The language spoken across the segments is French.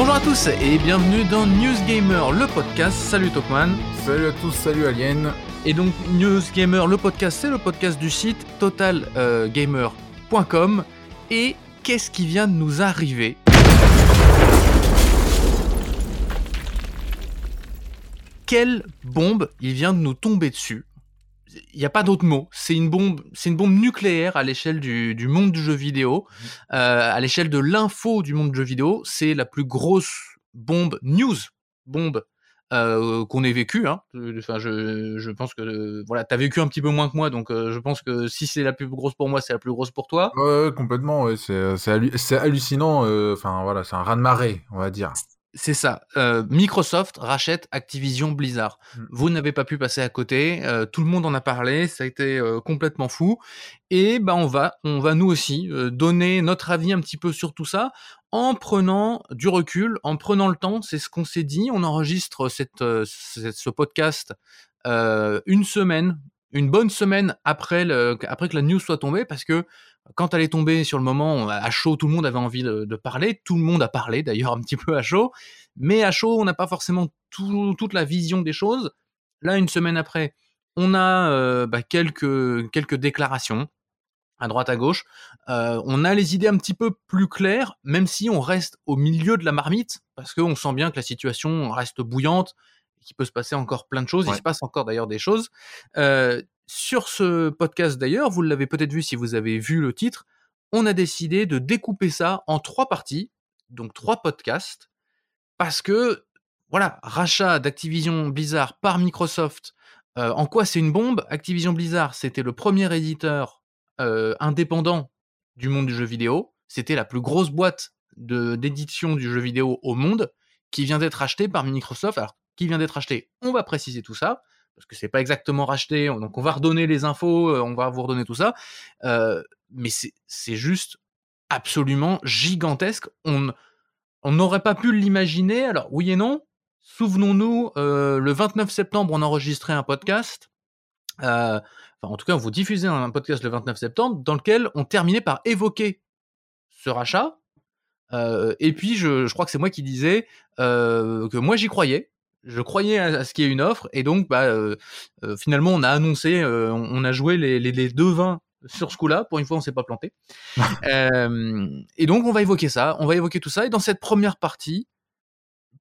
Bonjour à tous et bienvenue dans News Gamer, le podcast. Salut Topman. Salut à tous, salut Alien. Et donc News Gamer, le podcast, c'est le podcast du site totalgamer.com. Et qu'est-ce qui vient de nous arriver? Quelle bombe il vient de nous tomber dessus? Il n'y a pas d'autre mot. C'est une bombe, c'est une bombe nucléaire à l'échelle du, du, monde du jeu vidéo, mmh. euh, à l'échelle de l'info du monde du jeu vidéo. C'est la plus grosse bombe news, bombe euh, qu'on ait vécue. Hein. Enfin, je, je pense que euh, voilà, t'as vécu un petit peu moins que moi, donc euh, je pense que si c'est la plus grosse pour moi, c'est la plus grosse pour toi. Complètement. Ouais. C'est hallucinant. Euh, enfin voilà, c'est un raz de marée, on va dire. C'est ça. Euh, Microsoft rachète Activision Blizzard. Mmh. Vous n'avez pas pu passer à côté. Euh, tout le monde en a parlé. Ça a été euh, complètement fou. Et ben on va, on va nous aussi donner notre avis un petit peu sur tout ça en prenant du recul, en prenant le temps. C'est ce qu'on s'est dit. On enregistre cette, cette ce podcast une semaine, une bonne semaine après le, après que la news soit tombée, parce que quand elle est tombée sur le moment, à chaud, tout le monde avait envie de, parler. Tout le monde a parlé, d'ailleurs, un petit peu à chaud. Mais à chaud, on n'a pas forcément tout, toute la vision des choses. Là, une semaine après, on a euh, bah, quelques, quelques déclarations à droite à gauche. Euh, on a les idées un petit peu plus claires, même si on reste au milieu de la marmite, parce qu'on sent bien que la situation reste bouillante, et qu'il peut se passer encore plein de choses. Ouais. Il se passe encore d'ailleurs des choses. Euh, sur ce podcast d'ailleurs, vous l'avez peut-être vu si vous avez vu le titre, on a décidé de découper ça en trois parties, donc trois podcasts, parce que, voilà, rachat d'Activision Blizzard par Microsoft, euh, en quoi c'est une bombe? Activision Blizzard, c'était le premier éditeur euh, indépendant du monde du jeu vidéo, c'était la plus grosse boîte d'édition du jeu vidéo au monde, qui vient d'être achetée par Microsoft. Alors, qui vient d'être acheté On va préciser tout ça parce que c'est pas exactement racheté, donc on va redonner les infos, euh, on va vous redonner tout ça, euh, mais c'est juste absolument gigantesque. On n'aurait pas pu l'imaginer. Alors oui et non. Souvenons-nous, euh, le 29 septembre, on enregistrait un podcast. Euh, enfin, en tout cas, on vous diffusait un podcast le 29 septembre dans lequel on terminait par évoquer ce rachat. Et puis, je, crois que c'est moi qui disais que moi j'y croyais je croyais à, ce qu'il y ait une offre et donc bah euh, euh, finalement on a annoncé euh, on, on, a joué les, les, les deux vins sur ce coup-là. Pour une fois on s'est pas planté. Et donc on va évoquer ça on va évoquer tout ça. Et dans cette première partie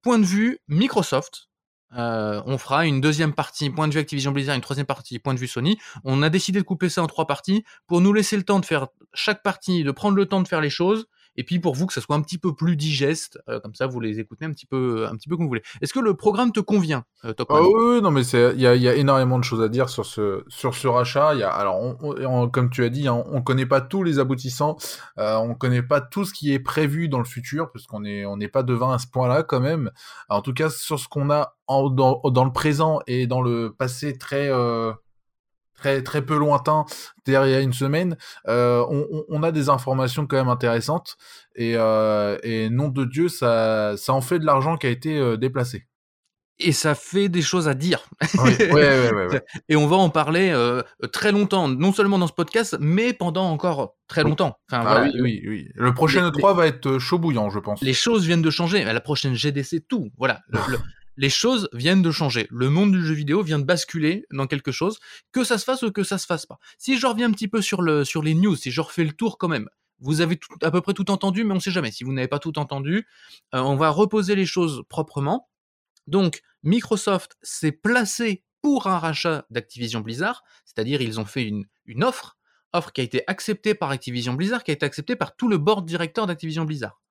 point de vue Microsoft on fera une deuxième partie point de vue Activision Blizzard une troisième partie point de vue Sony. On a décidé de couper ça en trois parties pour nous laisser le temps de faire chaque partie de prendre le temps de faire les choses et puis pour vous que ça soit un petit peu plus digeste, euh, comme ça vous les écoutez un petit peu, un petit peu comme vous voulez. Est-ce que le programme te convient, euh, Top ah, Oui, non mais il y a, énormément de choses à dire sur ce, sur ce rachat. Alors comme tu as dit, hein, on connaît pas tous les aboutissants, euh, on connaît pas tout ce qui est prévu dans le futur, parce qu'on est, on n'est pas devin à ce point-là quand même. En tout cas, sur ce qu'on a dans, le présent et dans le passé très euh, très très peu lointain derrière une semaine, euh, on, on, a des informations quand même intéressantes et, euh, et nom de Dieu, ça, ça en fait de l'argent qui a été euh, déplacé. Et ça fait des choses à dire. Oui, ouais, ouais, ouais, ouais, Et on va en parler euh, très longtemps, non seulement dans ce podcast, mais pendant encore très longtemps. Enfin, ah, voilà. oui, oui. Le prochain E3 va être chaud bouillant, je pense. Les choses viennent de changer. La prochaine GDC, tout. Voilà. Le, le, les choses viennent de changer. Le monde du jeu vidéo vient de basculer dans quelque chose, que ça se fasse ou que ça se fasse pas. Si je reviens un petit peu sur, le, sur les news, si je refais le tour quand même, vous avez à peu près tout entendu, mais on sait jamais. Si vous n'avez pas tout entendu, euh, on va reposer les choses proprement. Donc, Microsoft s'est placé pour un rachat d'Activision Blizzard, c'est-à-dire ils ont fait une offre, offre qui a été acceptée par Activision Blizzard, qui a été acceptée par tout le board directeur d'Activision Blizzard.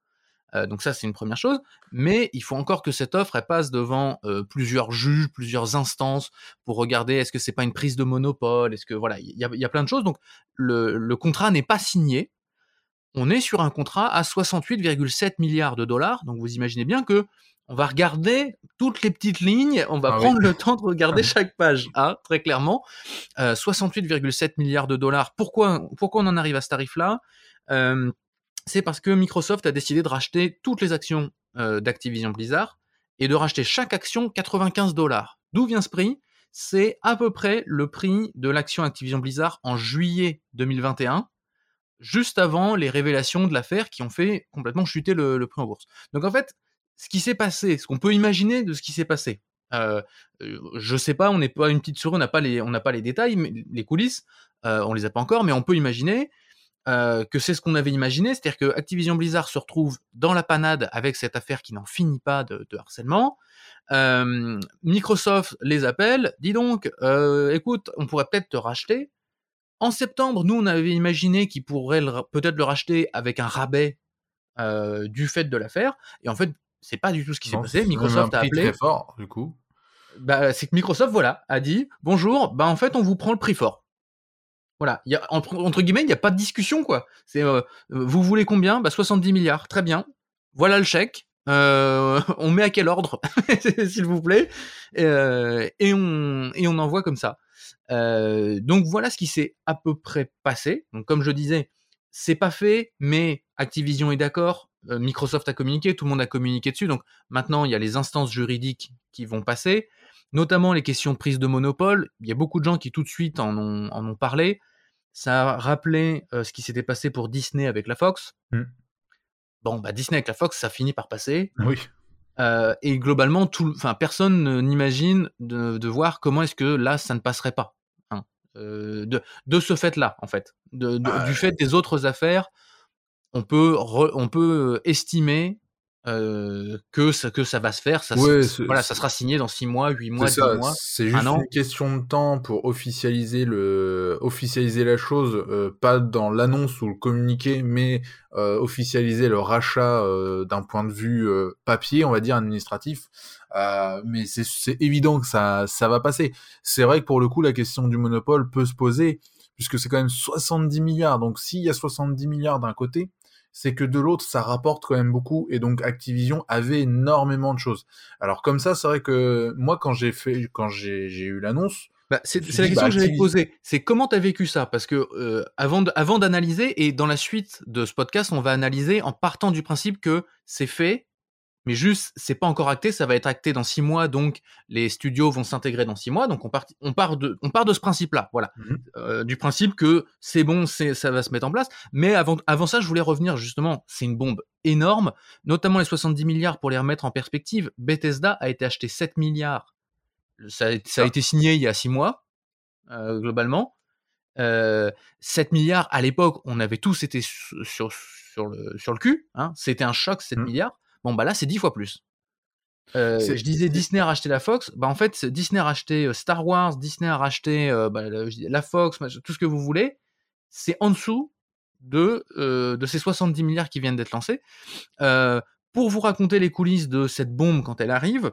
Euh, donc ça, c'est une première chose. Mais il faut encore que cette offre elle passe devant euh, plusieurs juges, plusieurs instances pour regarder est-ce que c'est pas une prise de monopole, est-ce que voilà, il y a, y a, plein de choses. Donc le, le contrat n'est pas signé. On est sur un contrat à 68,7 milliards de dollars. Donc vous imaginez bien que on va regarder toutes les petites lignes, on va ah prendre oui. le temps de regarder chaque page, hein, très clairement. Euh, 68,7 milliards de dollars. Pourquoi, pourquoi on en arrive à ce tarif-là? Euh, c'est parce que Microsoft a décidé de racheter toutes les actions euh, d'Activision Blizzard et de racheter chaque action 95 dollars. D'où vient ce prix? C'est à peu près le prix de l'action Activision Blizzard en juillet 2021, juste avant les révélations de l'affaire qui ont fait complètement chuter le, prix en bourse. Donc en fait, ce qui s'est passé, ce qu'on peut imaginer de ce qui s'est passé. Euh, euh, je sais pas, on n'est pas une petite souris, on n'a pas les, détails, les coulisses, euh, on les a pas encore, mais on peut imaginer euh, que c'est ce qu'on avait imaginé, c'est-à-dire que Activision Blizzard se retrouve dans la panade avec cette affaire qui n'en finit pas de, de harcèlement. Euh, Microsoft les appelle, dis donc, euh, écoute, on pourrait peut-être te racheter. En septembre, nous, on avait imaginé qu'ils pourraient peut-être le racheter avec un rabais du fait de l'affaire. Et en fait, c'est pas du tout ce qui s'est passé. Microsoft a appelé. très fort, du coup. Bah, c'est que Microsoft, voilà, a dit bonjour. Bah, en fait, on vous prend le prix fort. Voilà, entre, guillemets, il n'y a pas de discussion, quoi. C'est, euh, vous voulez combien? Bah 70 milliards, très bien. Voilà le chèque. Euh, on met à quel ordre, s'il vous plaît, euh, et on et on envoie comme ça. Euh, donc voilà ce qui s'est à peu près passé. Donc comme je disais, c'est pas fait, mais Activision est d'accord. Euh, Microsoft a communiqué, tout le monde a communiqué dessus. Donc maintenant, il y a les instances juridiques qui vont passer, notamment les questions de prise de monopole. Il y a beaucoup de gens qui tout de suite en ont, en ont parlé. Ça a rappelé euh, ce qui s'était passé pour Disney avec la Fox. Mm. Bon, bah Disney avec la Fox, ça finit par passer. Oui. Euh, et globalement, tout, personne ne- n'imagine de, de voir comment est-ce que là, ça ne passerait pas. hein. Euh, de, de ce fait-là, en fait, de, Ah, du fait des autres affaires, on peut, re- on peut estimer euh, que ça, que ça va se faire. Ça, Ouais, voilà, ça sera signé dans 6 mois, 8 mois, 10 C'est ça, mois. c'est juste un an. une question de temps pour officialiser le officialiser la chose, euh, pas dans l'annonce ou le communiqué, mais euh, officialiser le rachat d'un point de vue papier, on va dire administratif. Mais c'est c'est évident que ça ça va passer. C'est vrai que pour le coup, la question du monopole peut se poser puisque c'est quand même 70 milliards. Donc s'il y a 70 milliards d'un côté, c'est que de l'autre, ça rapporte quand même beaucoup, et donc Activision avait énormément de choses. Alors comme ça, c'est vrai que moi, quand j'ai fait, quand j'ai j'ai eu l'annonce, Bah, c'est la question bah, que j'allais te Activis- poser. C'est comment tu as vécu ça? Parce que euh, avant de- avant d'analyser, et dans la suite de ce podcast, on va analyser en partant du principe que c'est fait, mais juste, c'est pas encore acté, ça va être acté dans six mois, donc les studios vont s'intégrer dans six mois. Donc on part, on part, de, on part de ce principe-là, voilà. Mhm. Euh, du principe que c'est bon, ça va se mettre en place. Mais avant, avant ça, je voulais revenir justement, c'est une bombe énorme, notamment les 70 milliards pour les remettre en perspective. Bethesda a été acheté 7 milliards. Ça, a- ça a été signé il y a six mois, euh, globalement. Euh, 7 milliards, à l'époque, on avait tous été sur, sur, sur le, sur le cul. Hein. C'était un choc, 7 Mhm. milliards. Bon, bah là, c'est 10 fois plus. Euh, je disais Disney a racheté la Fox. Bah en fait, Disney a racheté Star Wars, Disney a racheté euh, bah, la, Fox, tout ce que vous voulez. C'est en dessous de, euh, de ces 70 milliards qui viennent d'être lancés. Pour vous raconter les coulisses de cette bombe quand elle arrive,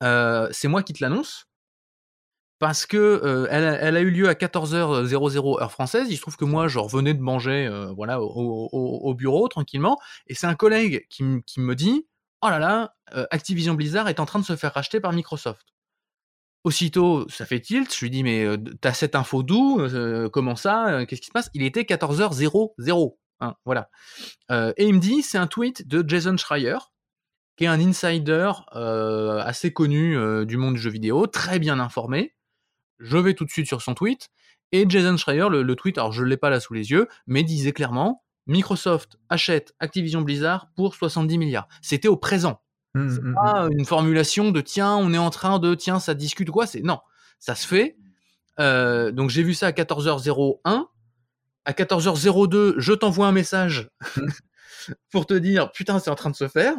c'est moi qui te l'annonce. Parce que euh, elle, a, eu lieu à 14h00 heure française. Il se trouve que moi, je revenais de manger euh, voilà, au, au- au bureau tranquillement. Et c'est un collègue qui, me dit Oh là là, euh, Activision Blizzard est en train de se faire racheter par Microsoft. Aussitôt, ça fait tilt. Je lui dis Mais t'as cette info d'où Comment ça Qu'est-ce qui se passe? Il était 14h00. Hein, voilà. Et il me dit C'est un tweet de Jason Schreier, qui est un insider assez connu du monde du jeu vidéo, très bien informé. Je vais tout de suite sur son tweet. Et Jason Schreier, le, le tweet, alors je ne l'ai pas là sous les yeux, mais disait clairement Microsoft achète Activision Blizzard pour 70 milliards. C'était au présent. Hum, C'est hum. pas une formulation de tiens, on est en train de tiens, ça discute ou quoi. C'est non, ça se fait. Euh, donc j'ai vu ça à 14h01. À 14h02, je t'envoie un message pour te dire putain, c'est en train de se faire.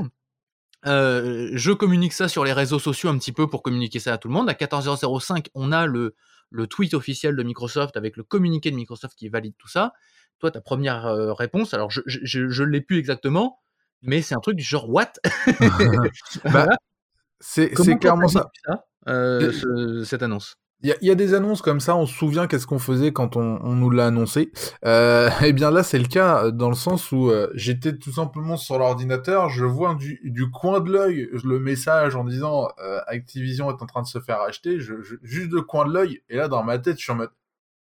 Euh, je communique ça sur les réseaux sociaux un petit peu pour communiquer ça à tout le monde. À 14h05, on a le, le tweet officiel de Microsoft avec le communiqué de Microsoft qui valide tout ça. Toi, ta première euh, réponse, alors je je l'ai plus exactement, mais c'est un truc du genre what? Bah, c'est clairement ça. euh, Euh, ce- cette annonce? Il y, a- il y a des annonces comme ça, on se souvient qu'est-ce qu'on faisait quand on, on nous l'a annoncé. Euh, et bien là, c'est le cas euh, dans le sens où euh, j'étais tout simplement sur l'ordinateur, je vois du, du coin de l'œil le message en disant euh, Activision est en train de se faire acheter, je, je- juste le coin de l'œil, et là dans ma tête, je suis en mode.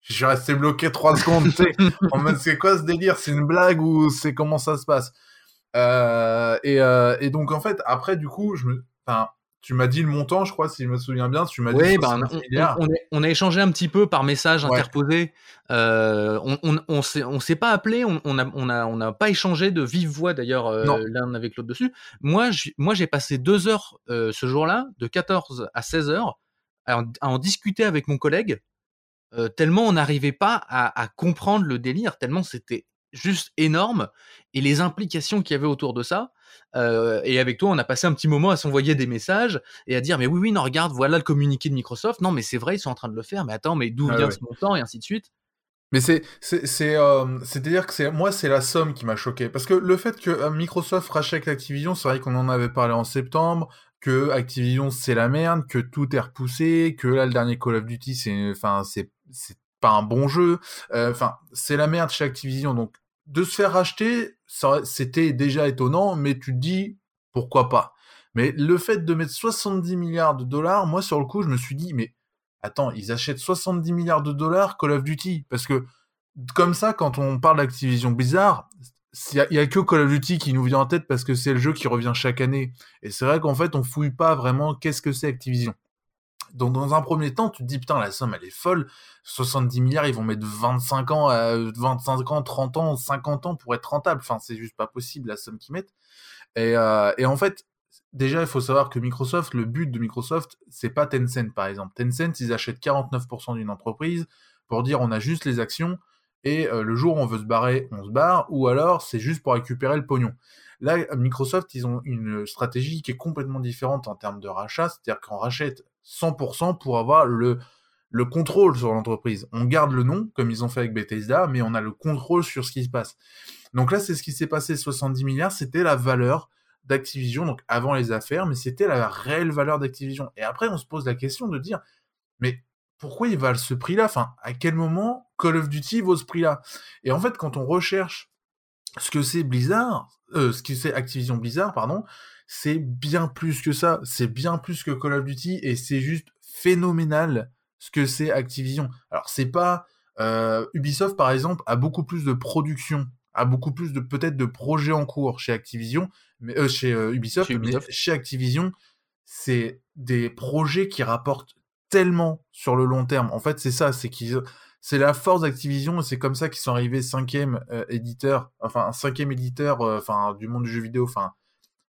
Je suis resté bloqué trois secondes, tu sais, en mode c'est quoi ce délire? C'est une blague ou c'est comment ça se passe? Et, et donc en fait, après du coup, je me, enfin, tu m'as dit le montant, je crois, si je me souviens bien. Tu m'as dit ben, on, on, a échangé un petit peu par message interposé. Euh, on on s'est pas appelé, on, on a on a on pas échangé de vive voix d'ailleurs euh, l'un avec l'autre dessus. Moi moi j'ai passé deux heures euh, ce jour-là, de 14 à 16 heures, à en, discuter avec mon collègue. tellement on n'arrivait pas à, à comprendre le délire, tellement c'était juste énorme et les implications qu'il y avait autour de ça. Euh, et avec toi, on a passé un petit moment à s'envoyer des messages et à dire mais oui oui non regarde voilà le communiqué de Microsoft non mais c'est vrai ils sont en train de le faire mais attends mais d'où vient ce montant et ainsi de suite. Mais c'est c'est c'est euh, à dire que c'est moi c'est la somme qui m'a choqué parce que le fait que euh, Microsoft rachète Activision c'est vrai qu'on en avait parlé en septembre que Activision c'est la merde que tout est repoussé que là le dernier Call of Duty c'est enfin c'est c'est pas un bon jeu. Euh, enfin, c'est la merde chez Activision. Donc, de se faire racheter, c'était déjà étonnant, mais tu te dis pourquoi pas? Mais le fait de mettre 70 milliards de dollars, moi sur le coup, je me suis dit, mais attends, ils achètent 70 milliards de dollars Call of Duty, parce que comme ça, quand on parle d'Activision Bizarre, il y, a que Call of Duty qui nous vient en tête parce que c'est le jeu qui revient chaque année. Et c'est vrai qu'en fait, on fouille pas vraiment qu'est-ce que c'est Activision. Donc dans un premier temps, tu te dis putain la somme elle est folle, 70 milliards, ils vont mettre 25 ans, 25 ans, 30 ans, 50 ans pour être rentable. Enfin c'est juste pas possible la somme qu'ils mettent. Et, euh, et en fait, déjà il faut savoir que Microsoft, le but de Microsoft, c'est pas Tencent par exemple. Tencent ils achètent 49% d'une entreprise pour dire on a juste les actions et euh, le jour où on veut se barrer, on se barre, ou alors c'est juste pour récupérer le pognon. Là, Microsoft, ils ont une stratégie qui est complètement différente en termes de rachat, c'est-à-dire qu'on rachète 100% pour avoir le, le contrôle sur l'entreprise. On garde le nom, comme ils ont fait avec Bethesda, mais on a le contrôle sur ce qui se passe. Donc là, c'est ce qui s'est passé, 70 milliards, c'était la valeur d'Activision, donc avant les affaires, mais c'était la réelle valeur d'Activision. Et après, on se pose la question de dire, mais pourquoi ils valent ce prix-là? Enfin, à quel moment Call of Duty vaut ce prix-là? Et en fait, quand on recherche ce que c'est Blizzard, euh, ce que c'est Activision Blizzard, pardon, c'est bien plus que ça. C'est bien plus que Call of Duty et c'est juste phénoménal ce que c'est Activision. Alors c'est pas euh, Ubisoft par exemple a beaucoup plus de production, a beaucoup plus de peut-être de projets en cours chez Activision, mais euh, chez euh, Ubisoft, mais chez Activision, c'est des projets qui rapportent tellement sur le long terme. En fait, c'est ça, c'est qu'ils c'est la force d'Activision et c'est comme ça qu'ils sont arrivés cinquième éditeur, enfin un cinquième éditeur, enfin du monde du jeu vidéo, enfin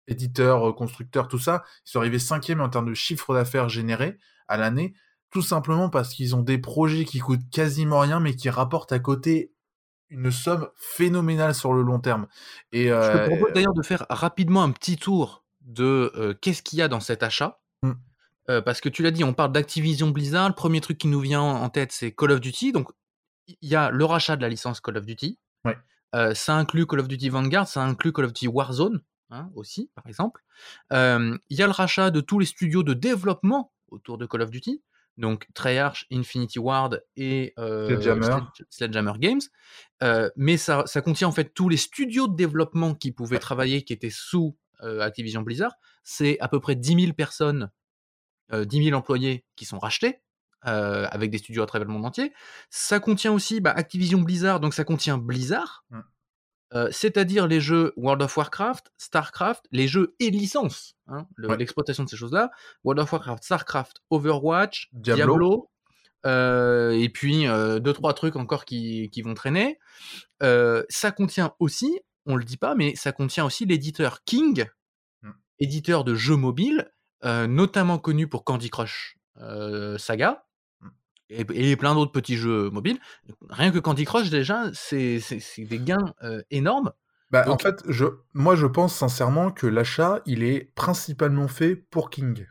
éditeurs, euh, constructeurs, tout ça, ils sont arrivés cinquième en termes de chiffre d'affaires généré à l'année, tout simplement parce qu'ils ont des projets qui coûtent quasiment rien, mais qui rapportent à côté une somme phénoménale sur le long terme. Et euh, Je te propose d'ailleurs de faire rapidement un petit tour de euh, qu'est-ce qu'il y a dans cet achat. Mmh. parce que tu l'as dit, on parle d'Activision Blizzard. Le premier truc qui nous vient en tête, c'est Call of Duty. Donc, il y a le rachat de la licence Call of Duty. ça inclut Call of Duty Vanguard, ça inclut Call of Duty Warzone. Hein, aussi, par exemple. Il y a le rachat de tous les studios de développement autour de Call of Duty, donc Treyarch, Infinity Ward et Sledgehammer. Games. mais ça, contient en fait tous les studios de développement qui pouvaient travailler, qui étaient sous Activision Blizzard. C'est à peu près 10 000 personnes, 10 000 employés qui sont rachetés. avec des studios à travers le monde entier. Ça contient aussi bah, Activision Blizzard, donc ça contient Blizzard, mmh. Euh, c'est-à-dire les jeux World of Warcraft, Starcraft, les jeux et licences, hein, l'exploitation de ces choses-là, World of Warcraft, Starcraft, Overwatch, Diablo, euh, et puis euh, deux trois trucs encore qui, vont traîner. ça contient aussi, on le dit pas, mais ça contient aussi l'éditeur King, mmh. éditeur de jeux mobiles, notamment connu pour Candy Crush Saga et, plein d'autres petits jeux mobiles. Rien que Candy Crush, déjà, c'est des gains énormes. Bah, en fait, je, moi, je pense sincèrement que l'achat, il est principalement fait pour King.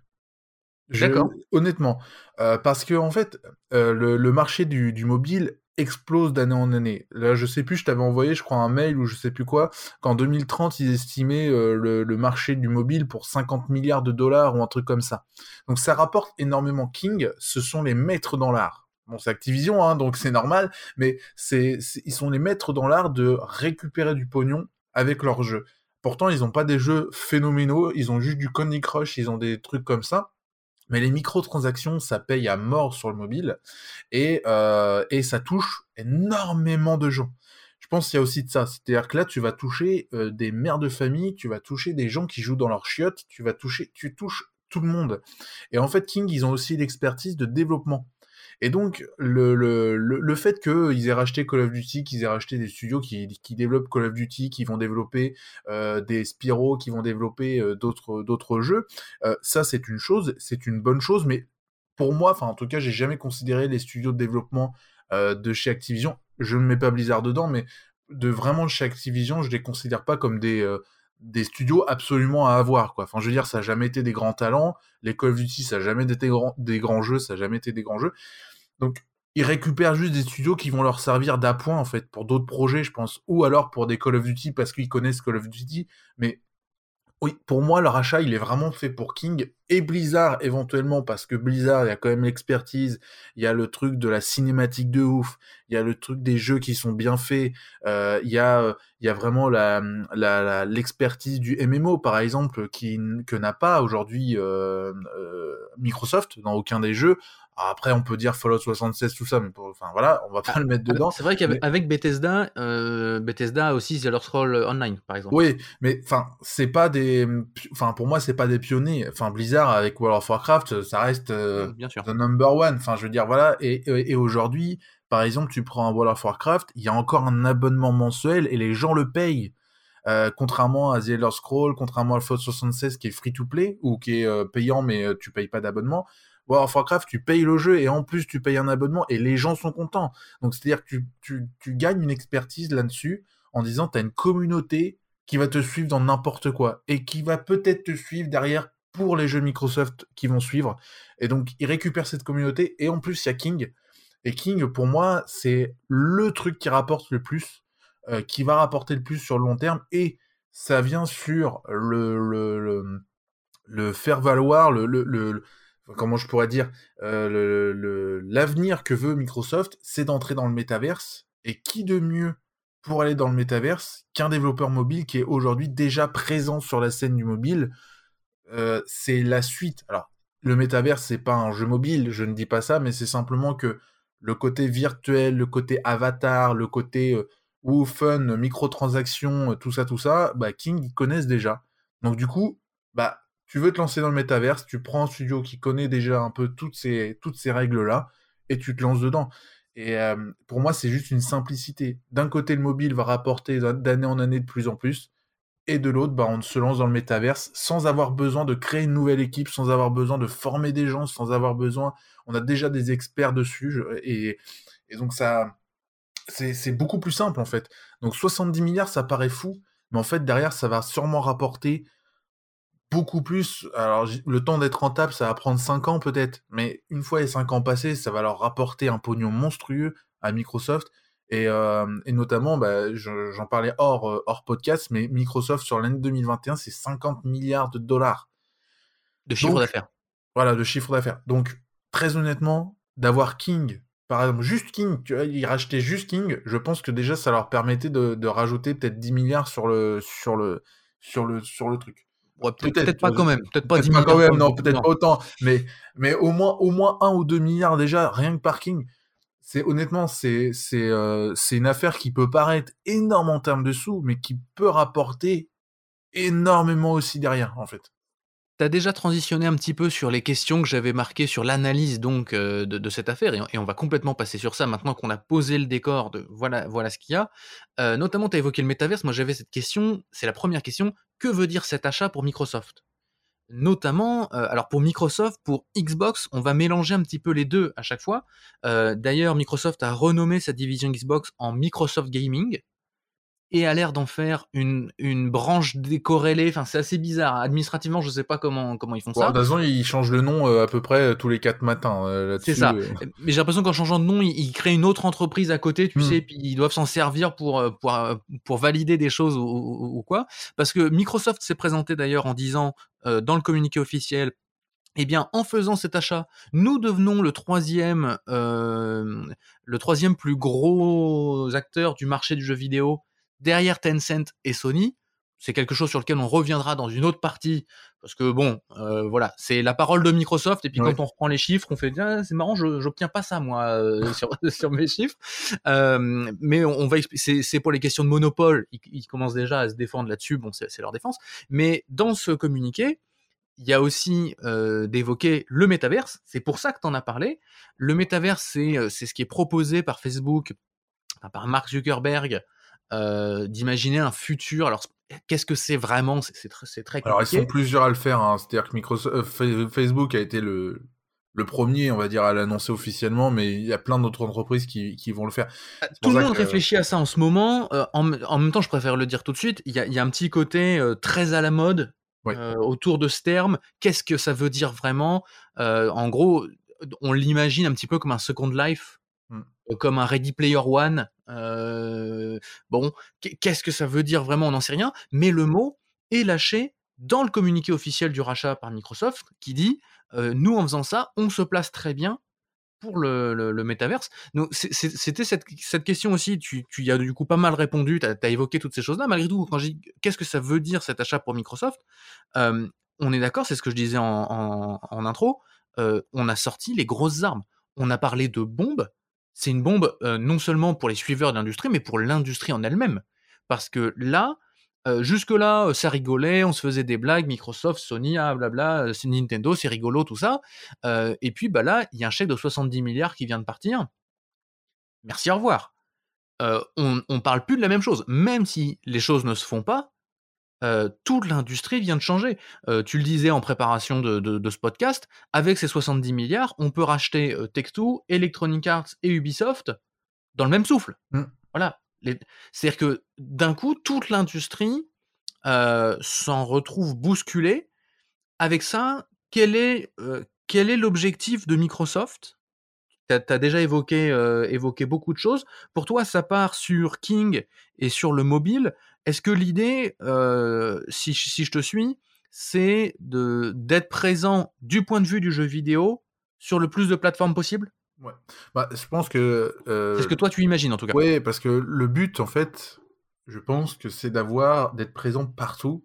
D'accord. Honnêtement. parce que, en fait, le, le, marché du, du mobile explose d'année en année. Là, je sais plus, je t'avais envoyé, je crois, un mail ou je sais plus quoi, qu'en 2030, ils estimaient le, le, marché du mobile pour 50 milliards de dollars ou un truc comme ça. Donc ça rapporte énormément. King, ce sont les maîtres dans l'art. Bon, c'est Activision, hein, donc c'est normal, mais c'est, ils sont les maîtres dans l'art de récupérer du pognon avec leurs jeux. Pourtant, ils n'ont pas des jeux phénoménaux, ils ont juste du Conny Crush, ils ont des trucs comme ça. Mais les microtransactions, ça paye à mort sur le mobile et, euh, et ça touche énormément de gens. Je pense qu'il y a aussi de ça. C'est-à-dire que là, tu vas toucher euh, des mères de famille, tu vas toucher des gens qui jouent dans leur chiottes, tu vas toucher, tu touches tout le monde. Et en fait, King, ils ont aussi l'expertise de développement. Et donc, le, le, le, fait qu'ils aient racheté Call of Duty, qu'ils aient racheté des studios qui, qui développent Call of Duty, qui vont développer euh, des Spyro, qui vont développer euh, d'autres jeux, euh, ça c'est une chose, c'est une bonne chose, mais pour moi, enfin en tout cas, j'ai jamais considéré les studios de développement de chez Activision, je ne mets pas Blizzard dedans, mais de vraiment chez Activision, je les considère pas comme des des studios absolument à avoir quoi. Enfin je veux dire ça n'a jamais été des grands talents, les Call of Duty ça n'a jamais été des grands jeux, ça n'a jamais été des grands jeux. Donc, ils récupèrent juste des studios qui vont leur servir d'appoint, en fait, pour d'autres projets, je pense. Ou alors pour des Call of Duty, parce qu'ils connaissent Call of Duty. Mais oui, pour moi, leur achat, il est vraiment fait pour King et Blizzard éventuellement, parce que Blizzard, il y a quand même l'expertise, il y a le truc de la cinématique de ouf, il y a le truc des jeux qui sont bien faits, euh, il y a, il y a vraiment l'expertise du MMO, par exemple, qui que n'a pas aujourd'hui euh, euh, Microsoft dans aucun des jeux. Après, on peut dire Fallout 76, tout ça, mais enfin voilà, on va pas ah, le mettre dedans. C'est vrai qu'avec Bethesda, euh, Bethesda a aussi The Lost Scroll Online, par exemple. Oui, mais enfin, c'est pas des, enfin pour moi, c'est pas des pionniers. Enfin, Blizzard avec World of Warcraft, ça reste euh, Bien sûr. the number one. Enfin, je veux dire, voilà. Et, et, aujourd'hui, par exemple, tu prends un World of Warcraft, il y a encore un abonnement mensuel et les gens le payent. Euh, contrairement à The Elder Scroll, contrairement à Fallout 76 qui est free to play ou qui est euh, payant mais tu payes pas d'abonnement. World of Warcraft, tu payes le jeu et en plus tu payes un abonnement et les gens sont contents. Donc c'est-à-dire que tu, gagnes une expertise là-dessus en disant tu une communauté qui va te suivre dans n'importe quoi et qui va peut-être te suivre derrière pour les jeux Microsoft qui vont suivre. Et donc ils récupèrent cette communauté et en plus il y a King. Et King, pour moi, c'est le truc qui rapporte le plus, euh, qui va rapporter le plus sur le long terme et ça vient sur le, le, faire valoir, le comment je pourrais dire, euh, l'avenir que veut Microsoft, c'est d'entrer dans le métaverse. Et qui de mieux pour aller dans le métaverse qu'un développeur mobile qui est aujourd'hui déjà présent sur la scène du mobile? Euh, C'est la suite. Alors, le métaverse, c'est pas un jeu mobile, je ne dis pas ça, mais c'est simplement que le côté virtuel, le côté avatar, le côté euh, fun, microtransactions, tout ça, tout ça, bah, King, ils connaissent déjà. Donc, du coup, bah, tu veux te lancer dans le métaverse, tu prends un studio qui connaît déjà un peu toutes ces, toutes ces règles-là, et tu te lances dedans. Et euh, pour moi, c'est juste une simplicité. D'un côté, le mobile va rapporter d'année en année de plus en plus, et de l'autre, bah, on se lance dans le métaverse sans avoir besoin de créer une nouvelle équipe, sans avoir besoin de former des gens, sans avoir besoin. On a déjà des experts dessus, et, et donc ça, c'est beaucoup plus simple en fait. Donc 70 milliards, ça paraît fou, mais en fait derrière, ça va sûrement rapporter beaucoup plus. Alors, le temps d'être rentable, ça va prendre 5 ans peut-être, mais une fois les 5 ans passés, ça va leur rapporter un pognon monstrueux à Microsoft. Et, euh, et notamment, bah, j'en parlais hors, euh, hors podcast, mais Microsoft sur l'année 2021, c'est 50 milliards de dollars. De chiffre d'affaires. Voilà, de chiffre d'affaires. Donc, très honnêtement, d'avoir King, par exemple, juste King, tu vois, ils rachetaient juste King, je pense que déjà, ça leur permettait de, de rajouter peut-être 10 milliards sur le, sur le, sur le, sur le truc peut-être pas quand même, peut-être pas, quand même, non, peut-être pas autant, mais mais au moins au moins un ou deux milliards déjà rien que parking. C'est honnêtement c'est c'est euh, c'est une affaire qui peut paraître énorme en termes de sous, mais qui peut rapporter énormément aussi derrière en fait. Tu as déjà transitionné un petit peu sur les questions que j'avais marquées sur l'analyse donc euh, de, cette affaire et, on va complètement passer sur ça maintenant qu'on a posé le décor de voilà voilà ce qu'il y a. Euh, notamment tu as évoqué le métaverse, moi j'avais cette question, c'est la première question, que veut dire cet achat pour Microsoft? Notamment, euh, alors pour Microsoft, pour Xbox, on va mélanger un petit peu les deux à chaque fois. D'ailleurs, Microsoft a renommé sa division Xbox en Microsoft Gaming, et a l'air d'en faire une, une branche décorrélée. Enfin, c'est assez bizarre. Administrativement, je sais pas comment, comment ils font ça. De toute façon, ils changent le nom euh, à peu près euh, tous les quatre matins. Euh, c'est ça. Mais j'ai l'impression qu'en changeant de nom, ils, créent une autre entreprise à côté, tu hmm. sais, puis ils doivent s'en servir pour, pour, pour valider des choses ou, quoi. Parce que Microsoft s'est présenté d'ailleurs en disant dans le communiqué officiel eh bien, en faisant cet achat, nous devenons le troisième, le troisième plus gros acteur du marché du jeu vidéo derrière Tencent et Sony. C'est quelque chose sur lequel on reviendra dans une autre partie, parce que bon, euh, voilà, c'est la parole de Microsoft, et puis quand on reprend les chiffres, on fait, ah, c'est marrant, je n'obtiens pas ça, moi, euh, sur, mes chiffres. Euh, mais on, va c'est pour les questions de monopole, ils, commencent déjà à se défendre là-dessus, bon, c'est leur défense. Mais dans ce communiqué, il y a aussi d'évoquer le métaverse. C'est pour ça que tu en as parlé. Le métaverse, c'est ce qui est proposé par Facebook, par Mark Zuckerberg, d'imaginer un futur. Alors, qu'est-ce que c'est vraiment? C'est très, très compliqué. Alors, ils sont plusieurs à le faire. Hein. C'est-à-dire que Microsoft, Facebook a été le, le premier, on va dire, à l'annoncer officiellement, mais il y a plein d'autres entreprises qui, qui, vont le faire. Bah, tout le monde réfléchit à ça en ce moment. en, en, même temps, je préfère le dire tout de suite, il y a, y a un petit côté très à la mode autour de ce terme. Qu'est-ce que ça veut dire vraiment? En gros, on l'imagine un petit peu comme un Second Life? Comme un Ready Player One. bon, qu'est-ce que ça veut dire vraiment? On n'en sait rien. Mais le mot est lâché dans le communiqué officiel du rachat par Microsoft qui dit nous en faisant ça, on se place très bien pour le, le, métaverse. C'était cette, question aussi, tu, y as du coup pas mal répondu, tu as, évoqué toutes ces choses-là. Malgré tout, quand je dis qu'est-ce que ça veut dire cet achat pour Microsoft, on est d'accord, c'est ce que je disais en, intro, on a sorti les grosses armes. On a parlé de bombes. C'est une bombe non seulement pour les suiveurs de l'industrie, mais pour l'industrie en elle-même. Parce que là, jusque-là, ça rigolait, on se faisait des blagues, Microsoft, Sony, ah, blabla, Nintendo, c'est rigolo, tout ça. et puis bah là, il y a un chèque de 70 milliards qui vient de partir. Merci, au revoir. on ne parle plus de la même chose. Même si les choses ne se font pas, toute l'industrie vient de changer. tu le disais en préparation de, ce podcast, avec ces 70 milliards, on peut racheter Tech2, Electronic Arts et Ubisoft dans le même souffle. Mmh. Voilà, c'est-à-dire que d'un coup, toute l'industrie s'en retrouve bousculée. Avec ça, quel est, quel est l'objectif de Microsoft Tu as, déjà évoqué, évoqué beaucoup de choses. Pour toi, ça part sur King et sur le mobile. Est-ce que l'idée, si, si, je te suis, c'est d'être présent du point de vue du jeu vidéo sur le plus de plateformes possible? Ouais. Bah, je pense que. C'est ce que toi tu imagines en tout cas. Oui, parce que le but, en fait, je pense que c'est d'avoir, d'être présent partout,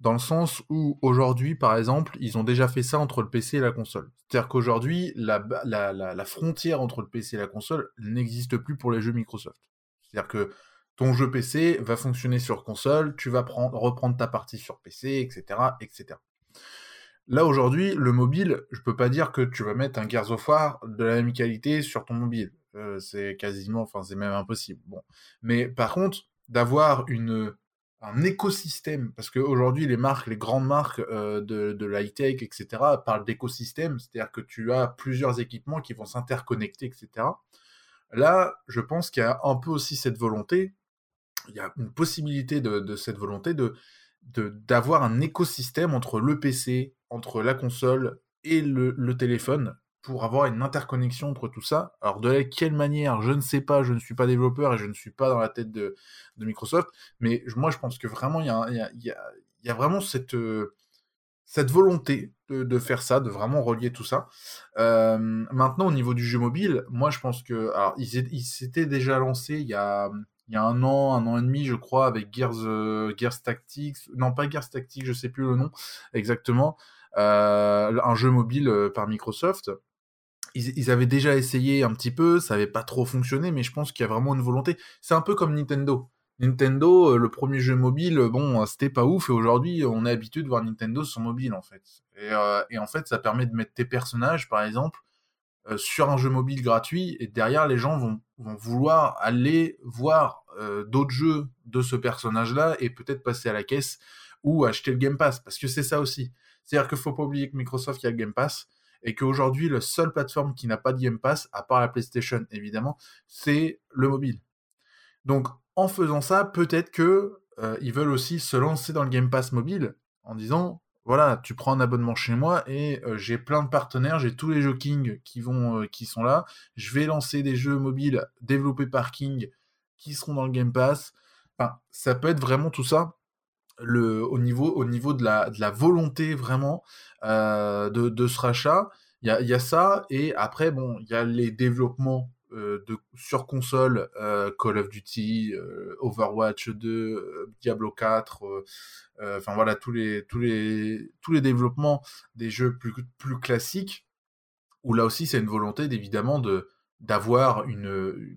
dans le sens où aujourd'hui, par exemple, ils ont déjà fait ça entre le PC et la console. C'est-à-dire qu'aujourd'hui, la, frontière entre le PC et la console n'existe plus pour les jeux Microsoft. C'est-à-dire que ton jeu PC va fonctionner sur console, tu vas prendre, reprendre ta partie sur PC, etc., etc. Là aujourd'hui, le mobile, je peux pas dire que tu vas mettre un Gears of War de la même qualité sur ton mobile. Euh, c'est quasiment, enfin c'est même impossible. Bon, mais par contre, d'avoir une un écosystème, parce qu'aujourd'hui les marques, les grandes marques euh, de, de l'high tech, etc., parlent d'écosystème, c'est-à-dire que tu as plusieurs équipements qui vont s'interconnecter, etc. Là, je pense qu'il y a un peu aussi cette volonté, il y a une possibilité de, de cette volonté de d'avoir un écosystème entre le PC, entre la console et le, téléphone pour avoir une interconnexion entre tout ça. Alors de quelle manière, je ne sais pas, je ne suis pas développeur et je ne suis pas dans la tête de, Microsoft, mais moi je pense que vraiment il y a, vraiment cette, cette volonté de, faire ça, de vraiment relier tout ça. maintenant au niveau du jeu mobile, moi je pense que... Alors ils s'étaient déjà lancés il y a un an, un an et demi, je crois, avec Gears, euh, Tactics, non pas Gears Tactics, je sais plus le nom exactement, euh, un jeu mobile euh, par Microsoft. Ils, avaient déjà essayé un petit peu, ça n'avait pas trop fonctionné, mais je pense qu'il y a vraiment une volonté. C'est un peu comme Nintendo. Nintendo, le premier jeu mobile, bon, c'était pas ouf, et aujourd'hui, on est habitué de voir Nintendo sur mobile, en fait. Et, et, en fait, ça permet de mettre tes personnages, par exemple, euh, sur un jeu mobile gratuit et derrière les gens vont, vouloir aller voir euh, d'autres jeux de ce personnage-là et peut-être passer à la caisse ou acheter le Game Pass parce que c'est ça aussi. C'est-à-dire qu'il faut pas oublier que Microsoft a le Game Pass et qu'aujourd'hui la seule plateforme qui n'a pas de Game Pass, à part la PlayStation évidemment, c'est le mobile. Donc en faisant ça, peut-être que euh, ils veulent aussi se lancer dans le Game Pass mobile en disant voilà, tu prends un abonnement chez moi et j'ai plein de partenaires, j'ai tous les jeux King qui vont, qui sont là. Je vais lancer des jeux mobiles développés par King qui seront dans le Game Pass. Enfin, ça peut être vraiment tout ça. Le, au, niveau, au niveau de la, de la volonté vraiment de, de, ce rachat, il y a, y a, ça. Et après, bon, il y a les développements de, sur console, Call of Duty, Overwatch 2, Diablo 4, euh, enfin voilà, tous les, tous, les, tous les développements des jeux plus, plus classiques, où là aussi c'est une volonté évidemment de d'avoir une,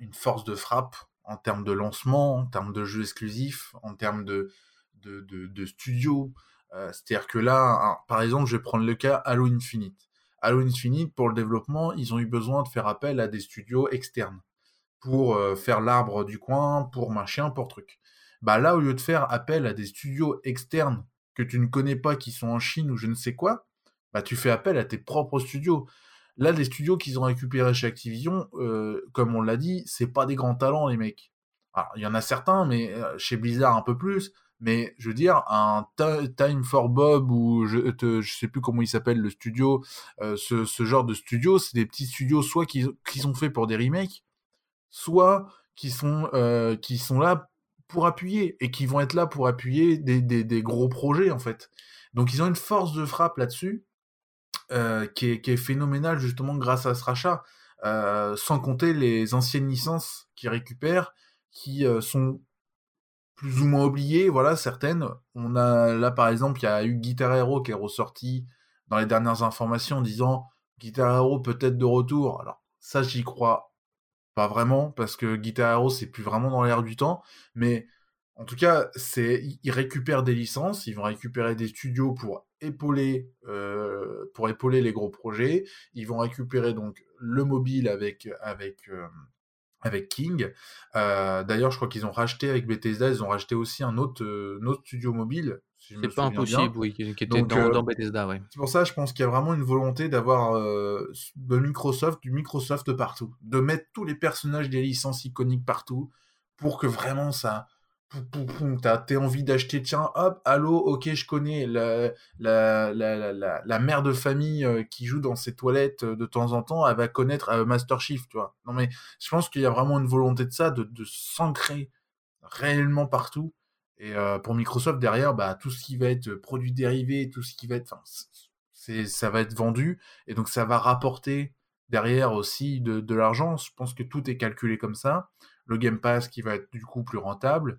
une, force de frappe en termes de lancement, en termes de jeux exclusifs, en termes de, de, de, studios, C'est-à-dire que là, par exemple, je vais prendre le cas Halo Infinite. Halo Infinite, pour le développement, ils ont eu besoin de faire appel à des studios externes pour faire l'arbre du coin, pour machin, pour truc. Bah là, au lieu de faire appel à des studios externes que tu ne connais pas, qui sont en Chine ou je ne sais quoi, bah tu fais appel à tes propres studios. Là, les studios qu'ils ont récupérés chez Activision, euh, comme on l'a dit, c'est pas des grands talents, les mecs. Il y en a certains, mais euh, chez Blizzard un peu plus. Mais je veux dire, un Time for Bob ou je, te, je sais plus comment il s'appelle le studio, euh, ce, ce, genre de studio, c'est des petits studios soit qui, qui, sont faits pour des remakes, soit qui sont, euh, qui sont là pour appuyer et qui vont être là pour appuyer des, des, des gros projets en fait. Donc ils ont une force de frappe là-dessus euh, qui, est, qui, est, phénoménale justement grâce à ce rachat, sans compter les anciennes licences qu'ils récupèrent, qui sont plus ou moins oubliées, voilà certaines. On a là par exemple, il y a eu Guitar Hero qui est ressorti dans les dernières informations en disant Guitar Hero peut-être de retour. Alors ça j'y crois pas vraiment parce que Guitar Hero c'est plus vraiment dans l'air du temps, mais en tout cas, c'est ils récupèrent des licences, ils vont récupérer des studios pour épauler euh, pour épauler les gros projets. Ils vont récupérer donc le mobile avec avec euh, avec King. Euh, D'ailleurs, je crois qu'ils ont racheté avec Bethesda, ils ont racheté aussi un autre, euh, un autre studio mobile. Si c'est pas impossible, bien. oui, qui était donc, dans, euh, dans, Bethesda, ouais. C'est pour ça, je pense qu'il y a vraiment une volonté d'avoir de Microsoft, du Microsoft partout, de mettre tous les personnages des licences iconiques partout, pour que vraiment ça, T'as envie d'acheter, tiens, hop, allô, ok, je connais la, la, la, la, la mère de famille euh, qui joue dans ses toilettes euh, de temps en temps, elle va connaître euh, Master Chief, tu vois. Non, mais je pense qu'il y a vraiment une volonté de ça, de, de s'ancrer réellement partout. Et pour Microsoft, derrière, bah, tout ce qui va être produit dérivé, tout ce qui va être, ça va être vendu, et donc ça va rapporter derrière aussi de, de l'argent. Je pense que tout est calculé comme ça. Le Game Pass qui va être du coup plus rentable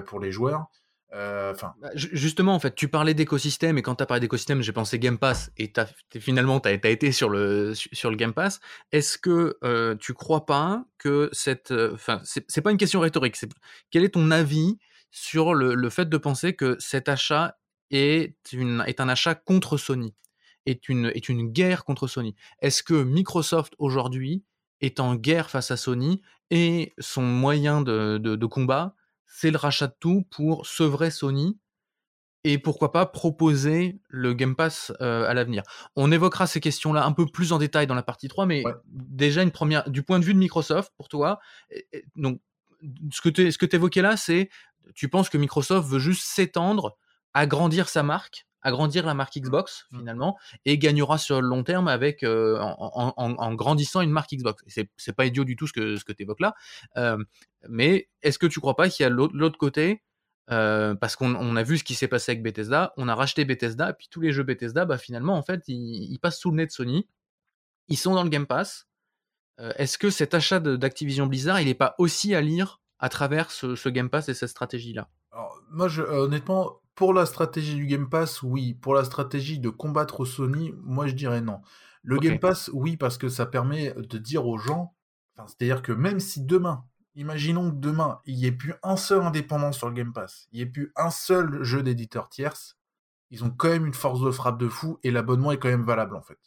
pour les joueurs. Euh. Bah, justement, en fait, tu parlais d'écosystème et quand tu as parlé d'écosystème, j'ai pensé Game Pass et as, finalement tu as, été sur le, sur le Game Pass. Est-ce que euh, tu crois pas que cette. Enfin, c'est pas une question rhétorique. Quel est ton avis sur le, le, fait de penser que cet achat est, une, est un achat contre Sony est une, est une guerre contre Sony? Est-ce que Microsoft aujourd'hui est en guerre face à Sony et son moyen de, de combat, c'est le rachat de tout pour sevrer Sony et pourquoi pas proposer le Game Pass euh, à l'avenir. On évoquera ces questions-là un peu plus en détail dans la partie 3, mais ouais. déjà une première du point de vue de Microsoft pour toi. Donc ce que tu évoquais là, c'est tu penses que Microsoft veut juste s'étendre, agrandir sa marque agrandir la marque Xbox mmh. finalement et gagnera sur le long terme avec euh, en, en, en, grandissant une marque Xbox. C'est, c'est pas idiot du tout ce que ce que tu évoques là, euh, mais est-ce que tu crois pas qu'il y a l'autre, l'autre côté euh, parce qu'on on a vu ce qui s'est passé avec Bethesda, on a racheté Bethesda et puis tous les jeux Bethesda, bah finalement en fait ils, ils passent sous le nez de Sony, ils sont dans le Game Pass. Est-ce que cet achat d'Activision Blizzard il est pas aussi à lire à travers ce, ce Game Pass et cette stratégie là? Alors, moi, je, honnêtement, pour la stratégie du Game Pass, oui. Pour la stratégie de combattre Sony, moi je dirais non. Le okay. Game Pass, oui, parce que ça permet de dire aux gens, c'est-à-dire que même si demain, imaginons que demain, il n'y ait plus un seul indépendant sur le Game Pass, il n'y ait plus un seul jeu d'éditeur tierce, ils ont quand même une force de frappe de fou et l'abonnement est quand même valable en fait.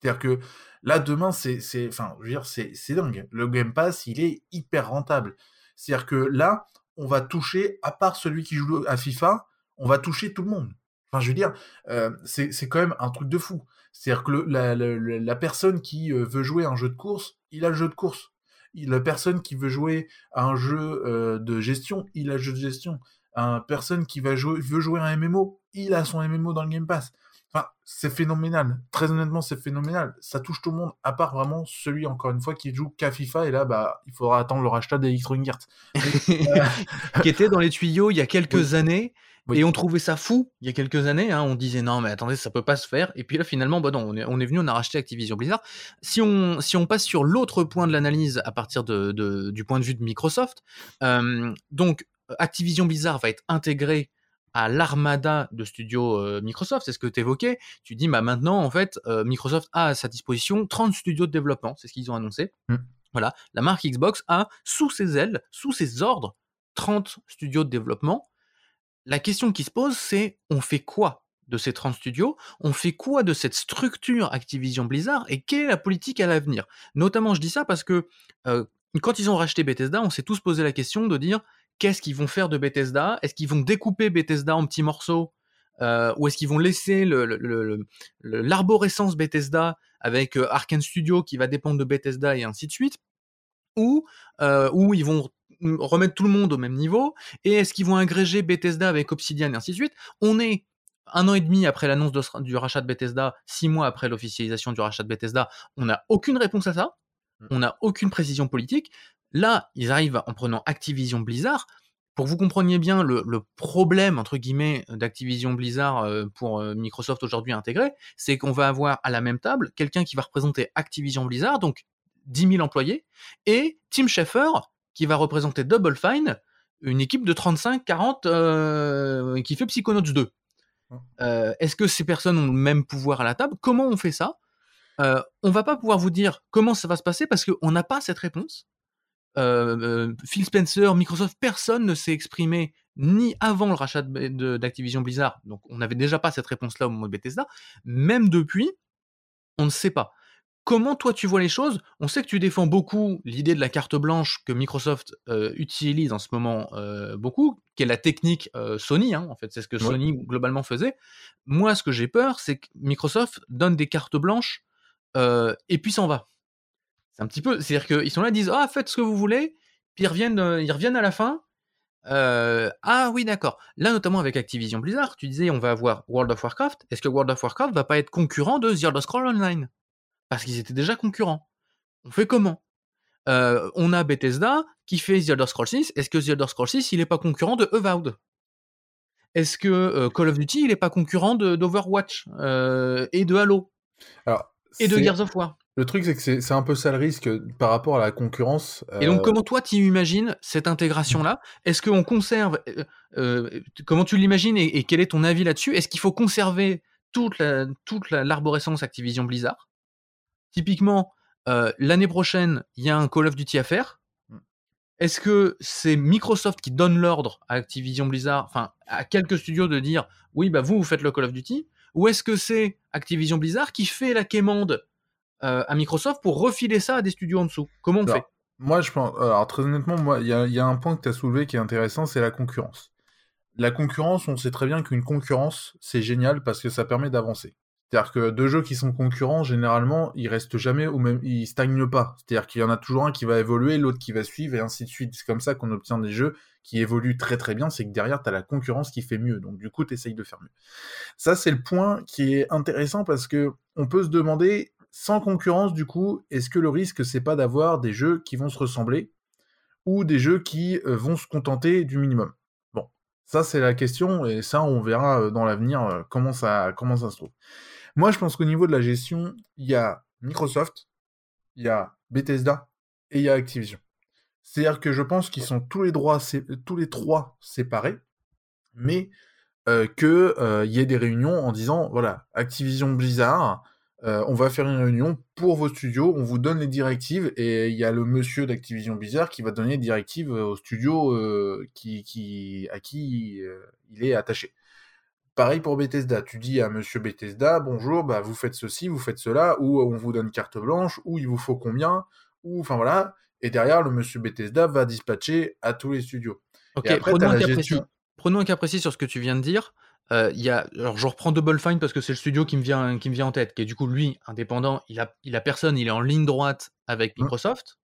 C'est-à-dire que là, demain, c'est, enfin, je veux dire, c'est, c'est dingue. Le Game Pass, il est hyper rentable. C'est-à-dire que là, on va toucher, à part celui qui joue à FIFA, on va toucher tout le monde. Enfin, je veux dire, euh, c'est quand même un truc de fou. C'est-à-dire que le, la, la, la, personne qui euh, veut jouer à un jeu de course, il a le jeu de course. La personne qui veut jouer à un jeu euh, de gestion, il a le jeu de gestion. Un personne qui va jouer, veut jouer à un MMO, il a son MMO dans le Game Pass. Enfin, c'est phénoménal. Très honnêtement, c'est phénoménal. Ça touche tout le monde, à part vraiment celui, encore une fois, qui joue qu'à FIFA. Et là, bah, il faudra attendre le rachat d'Electronic Arts. qui était dans les tuyaux il y a quelques oui. années. Oui. Et on trouvait ça fou il y a quelques années. Hein, on disait non, mais attendez, ça peut pas se faire. Et puis là, finalement, bah non, on est, on est venu, on a racheté Activision Blizzard. Si on, si on passe sur l'autre point de l'analyse à partir de, de, du point de vue de Microsoft, euh, donc Activision Blizzard va être intégré à l'armada de studios euh, Microsoft, c'est ce que tu évoquais. Tu dis, bah maintenant, en fait, euh, Microsoft a à sa disposition 30 studios de développement, c'est ce qu'ils ont annoncé. Mm. Voilà, la marque Xbox a sous ses ailes, sous ses ordres, 30 studios de développement la question qui se pose, c'est on fait quoi de ces 30 studios? On fait quoi de cette structure Activision Blizzard et quelle est la politique à l'avenir? Notamment, je dis ça parce que euh, quand ils ont racheté Bethesda, on s'est tous posé la question de dire qu'est-ce qu'ils vont faire de Bethesda? Est-ce qu'ils vont découper Bethesda en petits morceaux? Euh, ou est-ce qu'ils vont laisser l'arborescence Bethesda avec euh, Arkane Studio qui va dépendre de Bethesda et ainsi de suite? Ou, euh, ou ils vont remettre tout le monde au même niveau et est-ce qu'ils vont agréger Bethesda avec Obsidian et ainsi de suite? On est un an et demi après l'annonce du rachat de Bethesda, six mois après l'officialisation du rachat de Bethesda, on n'a aucune réponse à ça, mm. on n'a aucune précision politique. Là, ils arrivent en prenant Activision Blizzard. Pour que vous compreniez bien le, problème, entre guillemets, d'Activision Blizzard euh, pour euh, Microsoft aujourd'hui intégré, c'est qu'on va avoir à la même table quelqu'un qui va représenter Activision Blizzard, donc 10 000 employés, et Tim Schafer, qui va représenter Double Fine, une équipe de 35-40 euh, qui fait Psychonauts 2. Est-ce que ces personnes ont le même pouvoir à la table? Comment on fait ça? Euh, On va pas pouvoir vous dire comment ça va se passer parce qu'on n'a pas cette réponse. Euh, Phil Spencer, Microsoft, personne ne s'est exprimé ni avant le rachat d'Activision Blizzard, donc on n'avait déjà pas cette réponse-là au moment de Bethesda, même depuis, on ne sait pas. Comment toi tu vois les choses? On sait que tu défends beaucoup l'idée de la carte blanche que Microsoft euh, utilise en ce moment euh, beaucoup, qui est la technique Sony, hein, en fait, c'est ce que Sony globalement faisait. Moi, ce que j'ai peur, c'est que Microsoft donne des cartes blanches et puis s'en va. C'est un petit peu, c'est-à-dire qu'ils sont là, ils disent ah faites ce que vous voulez, puis ils reviennent, euh, ils reviennent à la fin. Euh, ah oui d'accord. Là notamment avec Activision Blizzard, tu disais on va avoir World of Warcraft. Est-ce que World of Warcraft va pas être concurrent de The Elder Scrolls Online? Parce qu'ils étaient déjà concurrents. On fait comment? Euh, On a Bethesda qui fait The Elder Scrolls 6. Est-ce que The Elder Scrolls 6 il est pas concurrent de Avowed Est-ce que Call of Duty il est pas concurrent d'Overwatch et de Halo? Alors, et de Gears of War? le truc, c'est que c'est un peu ça le risque par rapport à la concurrence. Et donc, euh, comment toi, tu imagines cette intégration-là? Est-ce qu'on conserve. Euh, euh, comment tu l'imagines et, quel est ton avis là-dessus? Est-ce qu'il faut conserver toute l'arborescence toute Activision Blizzard? Typiquement, l'année prochaine, il y a un Call of Duty à faire. Mm. Est-ce que c'est Microsoft qui donne l'ordre à Activision Blizzard, enfin à quelques studios de dire oui, bah vous, vous faites le Call of Duty Ou est-ce que c'est Activision Blizzard qui fait la quémande euh, à Microsoft pour refiler ça à des studios en dessous? Comment on fait? Moi, je pense. Alors, très honnêtement, il y, a un point que tu as soulevé qui est intéressant, c'est la concurrence. La concurrence, on sait très bien qu'une concurrence, c'est génial parce que ça permet d'avancer. C'est-à-dire que deux jeux qui sont concurrents, généralement, ils restent jamais ou même, ils stagnent pas. C'est-à-dire qu'il y en a toujours un qui va évoluer, l'autre qui va suivre, et ainsi de suite. C'est comme ça qu'on obtient des jeux qui évoluent très très bien, c'est que derrière, tu as la concurrence qui fait mieux. Donc, du coup, tu essayes de faire mieux. Ça, c'est le point qui est intéressant parce que on peut se demander, sans concurrence, du coup, est-ce que le risque, c'est pas d'avoir des jeux qui vont se ressembler ou des jeux qui euh, vont se contenter du minimum? Bon, ça c'est la question et ça on verra euh, dans l'avenir euh, comment ça comment ça se trouve. Moi, je pense qu'au niveau de la gestion, il y a Microsoft, il y a Bethesda et il y a Activision. C'est-à-dire que je pense qu'ils sont tous les droits tous les trois séparés, mais qu'il y ait des réunions en disant voilà, Activision Blizzard, euh, on va faire une réunion pour vos studios, on vous donne les directives et il y a le monsieur d'Activision Blizzard qui va donner les directives aux studios euh, qui, à qui euh, il est attaché. Pareil pour Bethesda, tu dis à monsieur Bethesda, bonjour, bah, vous faites ceci, vous faites cela, ou on vous donne carte blanche, ou il vous faut combien, ou enfin voilà, et derrière le monsieur Bethesda va dispatcher à tous les studios. Ok, prenons un cas précis sur ce que tu viens de dire. Euh, y a, alors je reprends Double Fine parce que c'est le studio qui me vient, qui me vient en tête, qui est du coup lui indépendant. Il a, il a personne, il est en ligne droite avec mmh. Microsoft.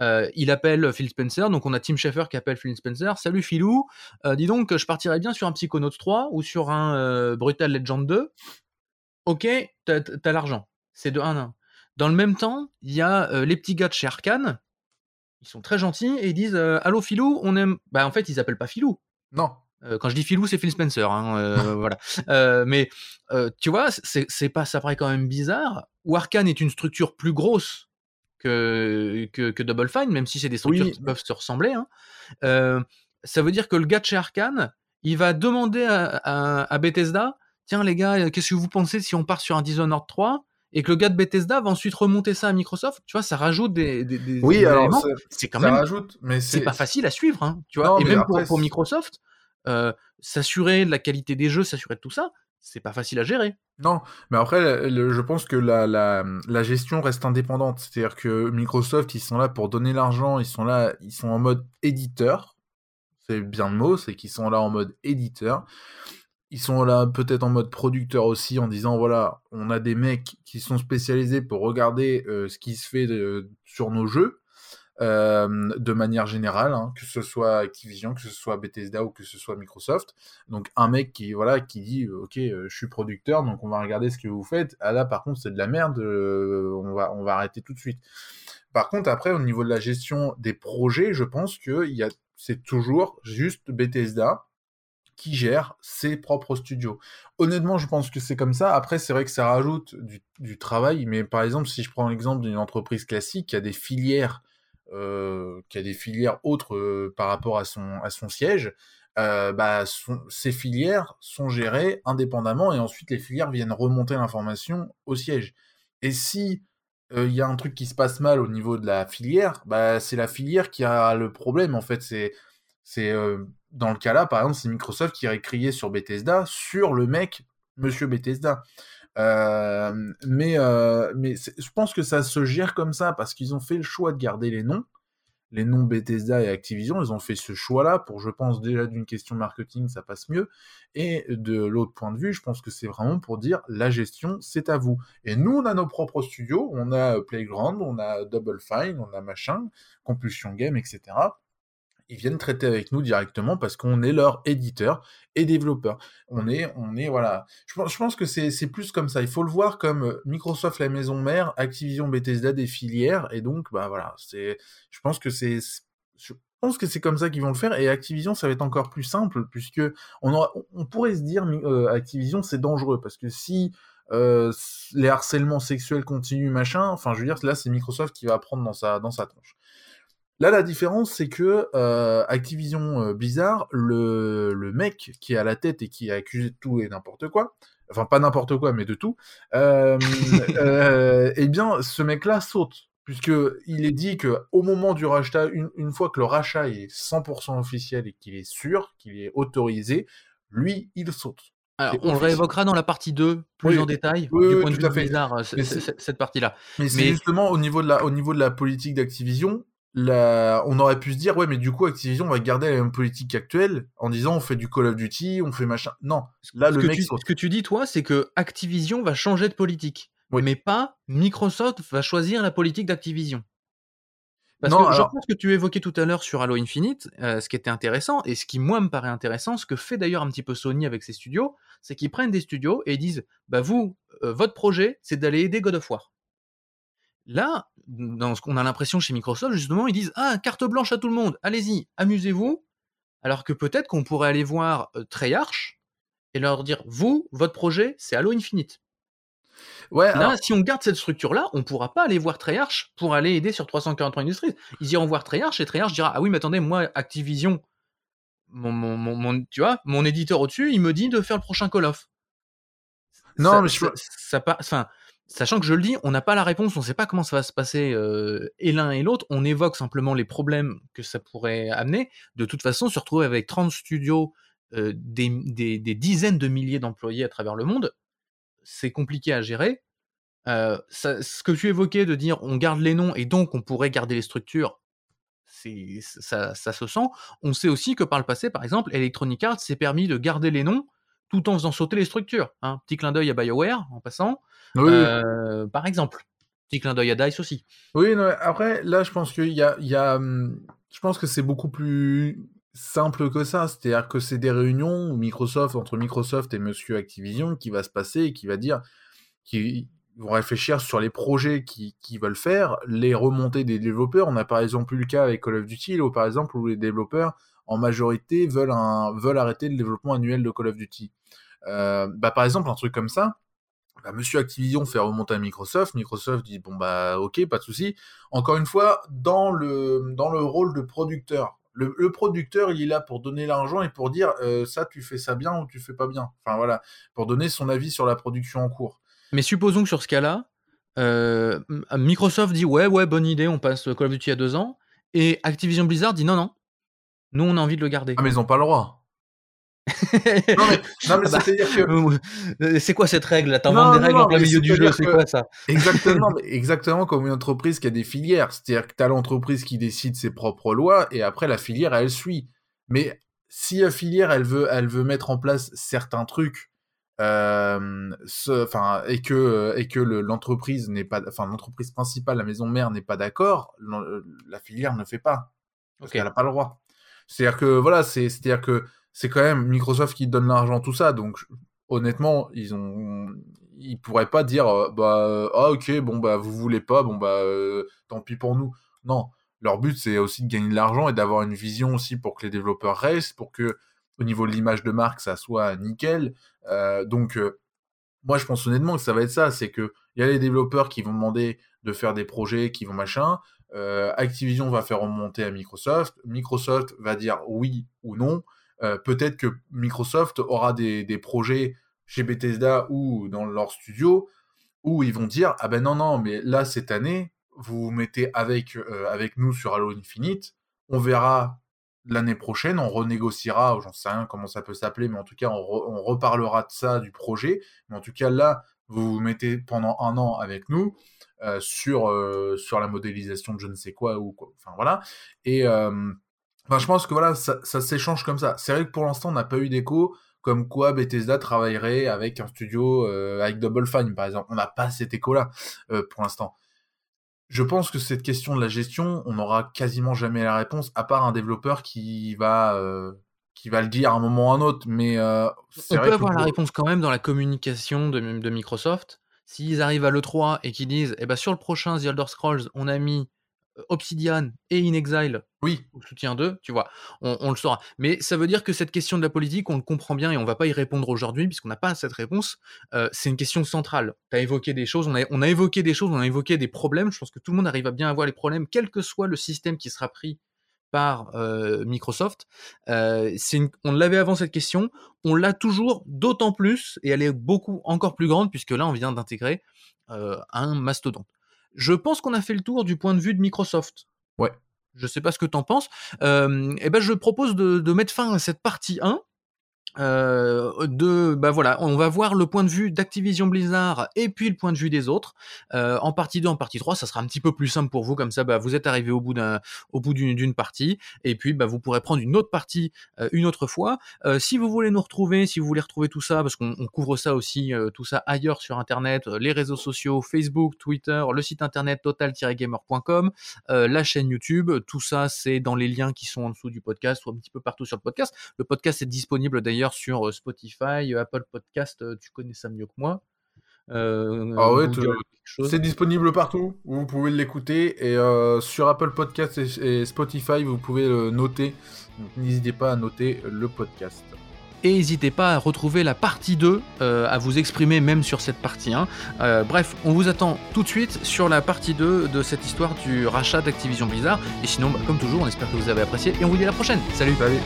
Euh, il appelle Phil Spencer, donc on a Tim Schafer qui appelle Phil Spencer. Salut Philou, euh, dis donc, je partirais bien sur un Psychonauts 3 ou sur un euh, Brutal Legend 2. Ok, t'as as, l'argent. C'est de 1 1. Dans le même temps, il y a les petits gars de chez Arkane. Ils sont très gentils et ils disent Allô Philou, on aime. Bah en fait, ils appellent pas Philou. Non. Quand je dis filou, c'est Phil Spencer, hein, voilà. Mais tu vois, c'est pas, ça paraît quand même bizarre. Ou Arkane est une structure plus grosse que, que, Double Fine, même si c'est des structures qui peuvent se ressembler. Hein. ça veut dire que le gars de chez Arkane, il va demander à, Bethesda, tiens les gars, qu'est-ce que vous pensez si on part sur un Dishonored 3 et que le gars de Bethesda va ensuite remonter ça à Microsoft, tu vois, ça rajoute des, des, oui, alors c'est quand même rajoute, mais c'est pas facile à suivre, hein, tu vois. et même pour, pour, Microsoft, euh, s'assurer de la qualité des jeux, s'assurer de tout ça, c'est pas facile à gérer. Non, mais après, je pense que la, gestion reste indépendante. C'est-à-dire que Microsoft, ils sont là pour donner l'argent, ils sont là, ils sont en mode éditeur. C'est bien le mot, c'est qu'ils sont là en mode éditeur. Ils sont là peut-être en mode producteur aussi, en disant voilà, on a des mecs qui sont spécialisés pour regarder euh, ce qui se fait sur nos jeux. Euh, de manière générale, hein, que ce soit Activision, que ce soit Bethesda ou que ce soit Microsoft. Donc un mec qui voilà qui dit euh, ok euh, je suis producteur donc on va regarder ce que vous faites. Ah là par contre c'est de la merde, on va on va arrêter tout de suite. Par contre après au niveau de la gestion des projets, je pense que il y a c'est toujours juste Bethesda qui gère ses propres studios. Honnêtement, je pense que c'est comme ça. Après, c'est vrai que ça rajoute du, du, travail, mais par exemple, si je prends l'exemple d'une entreprise classique qui a des filières qui a des filières autres euh, par rapport à son, siège, euh, bah, ces filières sont gérées indépendamment et ensuite les filières viennent remonter l'information au siège. Et si il y a un truc qui se passe mal au niveau de la filière, bah, c'est la filière qui a le problème. En fait, c'est dans le cas là, par exemple, c'est Microsoft qui aurait crié sur Bethesda sur le mec Monsieur Bethesda. Euh, mais euh, mais je pense que ça se gère comme ça parce qu'ils ont fait le choix de garder les noms, les noms Bethesda et Activision. Ils ont fait ce choix-là pour, je pense, déjà d'une question marketing, ça passe mieux. Et de l'autre point de vue, je pense que c'est vraiment pour dire la gestion, c'est à vous. Et nous, on a nos propres studios, on a Playground, on a Double Fine, on a machin, Compulsion Game, etc ils viennent traiter avec nous directement parce qu'on est leur éditeur et développeur. On est, on est, voilà. Je pense, que c'est plus comme ça. Il faut le voir comme euh, Microsoft la maison mère, Activision Bethesda des filières, et donc, bah voilà, c'est, je pense que c'est, je pense que c'est comme ça qu'ils vont le faire, et Activision, ça va être encore plus simple, puisque on, on pourrait se dire, euh, Activision, c'est dangereux, parce que si euh, les harcèlements sexuels continuent, machin, enfin, je veux dire, là, c'est Microsoft qui va prendre dans sa, dans sa tronche. Là, la différence, c'est que euh, Activision euh, Blizzard, le, le mec qui est à la tête et qui est accusé de tout et n'importe quoi, enfin pas n'importe quoi, mais de tout, euh, eh bien, ce mec-là saute, puisque il est dit que au moment du rachat, une, une fois que le rachat est 100% officiel et qu'il est sûr, qu'il est autorisé, lui, il saute. Alors, on le réévoquera dans la partie 2 plus en détail oui, du oui, point de vue. Blizzard, cette partie-là. Mais c'est justement au niveau de la, au niveau de la politique d'Activision, on aurait pu se dire ouais mais du coup Activision va garder la même politique actuelle en disant on fait du Call of Duty, on fait machin. Non, là ce le que mec tu, ce que tu dis toi c'est que Activision va changer de politique, mais pas Microsoft va choisir la politique d'Activision. Parce Non, que je pense que tu évoquais tout à l'heure sur Halo Infinite, euh, ce qui était intéressant, et ce qui moi me paraît intéressant, ce que fait d'ailleurs un petit peu Sony avec ses studios, c'est qu'ils prennent des studios et ils disent, bah vous, euh, votre projet, c'est d'aller aider God of War. Là, dans ce qu'on a l'impression chez Microsoft, justement, ils disent, ah, carte blanche à tout le monde, allez-y, amusez-vous, alors que peut-être qu'on pourrait aller voir euh, Treyarch et leur dire, vous, votre projet, c'est Halo Infinite. Ouais, Là, alors- si on garde cette structure-là, on pourra pas aller voir Treyarch pour aller aider sur 343 Industries. Ils iront voir Treyarch et Treyarch dira ah oui mais attendez moi Activision, mon, mon, mon, tu vois mon éditeur au-dessus il me dit de faire le prochain Call of. Non, Ça- mais je ça, ça enfin sachant que je le dis, on n'a pas la réponse, on sait pas comment ça va se passer euh, et l'un et l'autre. On évoque simplement les problèmes que ça pourrait amener. De toute façon, se retrouver avec 30 studios, euh, des, dizaines de milliers d'employés à travers le monde, c'est compliqué à gérer. Euh, ce que tu évoquais de dire on garde les noms et donc on pourrait garder les structures, ça, se sent. On sait aussi que par le passé, par exemple, Electronic Arts s'est permis de garder les noms tout en faisant sauter les structures. Un petit clin d'œil à BioWare en passant, Oui, euh, par exemple. Petit clin d'œil à Dice aussi. Oui, non, après, là, je pense qu'il y a, y a, hum, je pense que c'est beaucoup plus simple que ça. C'est-à-dire que c'est des réunions où Microsoft, entre Microsoft et Monsieur Activision, qui va se passer et qui va dire, qui vont réfléchir sur les projets qu'ils qui veulent faire, les remontées des développeurs. On a par exemple eu le cas avec Call of Duty, où par exemple, où les développeurs, en majorité, veulent un, veulent arrêter le développement annuel de Call of Duty. Euh, bah, par exemple, un truc comme ça, bah, Monsieur Activision fait remonter à Microsoft. Microsoft dit bon bah ok, pas de souci. Encore une fois, dans le dans le rôle de producteur, le, le producteur il est là pour donner l'argent et pour dire euh, ça tu fais ça bien ou tu fais pas bien. Enfin voilà, pour donner son avis sur la production en cours. Mais supposons que sur ce cas-là, euh, Microsoft dit ouais, ouais, bonne idée, on passe Call of Duty à deux ans, et Activision Blizzard dit non, non, nous on a envie de le garder. Ah mais ils ont pas le droit. Non mais, non, mais Ah bah, c'est-à-dire que euh, c'est quoi cette règle? Inventes des règles non, en plein milieu du jeu, c'est quoi ça? exactement, exactement comme une entreprise qui a des filières. C'est-à-dire que tu as l'entreprise qui décide ses propres lois et après la filière, elle suit. Mais si la filière, elle veut elle veut mettre en place certains trucs, ce enfin et que, et que le l'entreprise n'est pas enfin l'entreprise principale, la maison mère n'est pas d'accord, heu, la filière ne fait pas. Parce OK. qu'elle a pas le droit. C'est-à-dire que voilà, c'est c'est-à-dire que c'est quand même Microsoft qui donne l'argent, tout ça, donc honnêtement, ils ont ils pourraient pas dire, heu: «Bah, heu, ah OK, bon, bah, vous voulez pas, bon, bah, heu, tant pis pour nous». Non, leur but, c'est aussi de gagner de l'argent et d'avoir une vision aussi pour que les développeurs restent, pour que au niveau de l'image de marque, ça soit nickel. Donc moi, je pense honnêtement que ça va être ça, c'est qu'il y a les développeurs qui vont demander de faire des projets, qui vont machin, Activision va faire remonter à Microsoft, Microsoft va dire oui ou non. Heu, peut-être que Microsoft aura des projets chez Bethesda ou dans leur studio où ils vont dire: «Ah ben non, non, mais là, cette année, vous vous mettez avec, heu, avec nous sur Halo Infinite, on verra l'année prochaine, on renégociera» j'en sais rien comment ça peut s'appeler, mais en tout cas, on re on reparlera de ça, du projet. Mais en tout cas, là, vous vous mettez pendant 1 an avec nous, heu, sur, sur la modélisation de je ne sais quoi ou enfin voilà et enfin, je pense que voilà, ça ça s'échange comme ça. C'est vrai que pour l'instant, on n'a pas eu d'écho comme quoi Bethesda travaillerait avec un studio, heu, avec Double Fine, par exemple. On n'a pas cet écho-là, heu, pour l'instant. Je pense que cette question de la gestion, on n'aura quasiment jamais la réponse, à part un développeur qui va, heu, qui va le dire à un moment ou à un autre, mais On vrai peut que avoir la réponse quand même dans la communication de de Microsoft. S'ils arrivent à l'E3 et qu'ils disent: «Eh bah, sur le prochain The Elder Scrolls, on a mis, Obsidian et inXile oui, au soutien d'eux», tu vois? On on le saura. Mais ça veut dire que cette question de la politique, on le comprend bien et on va pas y répondre aujourd'hui puisqu'on n'a pas cette réponse. Heu, c'est une question centrale. Tu as évoqué des choses, on a on a évoqué des choses, on a évoqué des problèmes. Je pense que tout le monde arrive à bien avoir les problèmes, quel que soit le système qui sera pris par, heu, Microsoft. Une on l'avait avant cette question, on l'a toujours, d'autant plus et elle est beaucoup encore plus grande puisque là, on vient d'intégrer, un mastodonte. Je pense qu'on a fait le tour du point de vue de Microsoft. ouais. Je sais pas ce que tu en penses. Hem et ben, je propose de de mettre fin à cette partie 1 Heu, de bah, voilà, on va voir le point de vue d'Activision Blizzard et puis le point de vue des autres. Heu, en partie 2, en partie 3, ça sera un petit peu plus simple pour vous comme ça, bah, vous êtes arrivés au bout d'une partie et puis, bah, vous pourrez prendre une autre partie, heu, une autre fois. Si vous voulez nous retrouver, si vous voulez retrouver tout ça, parce qu'on on couvre ça aussi, tout ça ailleurs sur internet, les réseaux sociaux, Facebook, Twitter, le site internet total-gamer.com, la chaîne YouTube, tout ça, c'est dans les liens qui sont en dessous du podcast ou un petit peu partout sur le podcast. Le podcast est disponible d'ailleurs sur, Spotify, Apple Podcast, tu connais ça mieux que moi. Ah ouais, c'est disponible partout, vous pouvez l'écouter et sur Apple Podcasts et et Spotify, vous pouvez le noter, donc n'hésitez pas à noter le podcast. Et n'hésitez pas à retrouver la partie 2, heu, à vous exprimer même sur cette partie 1. Heu, bref, on vous attend tout de suite sur la partie 2 de cette histoire du rachat d'Activision Blizzard et sinon, bah, comme toujours, on espère que vous avez apprécié et on vous dit à la prochaine. Salut! Salut!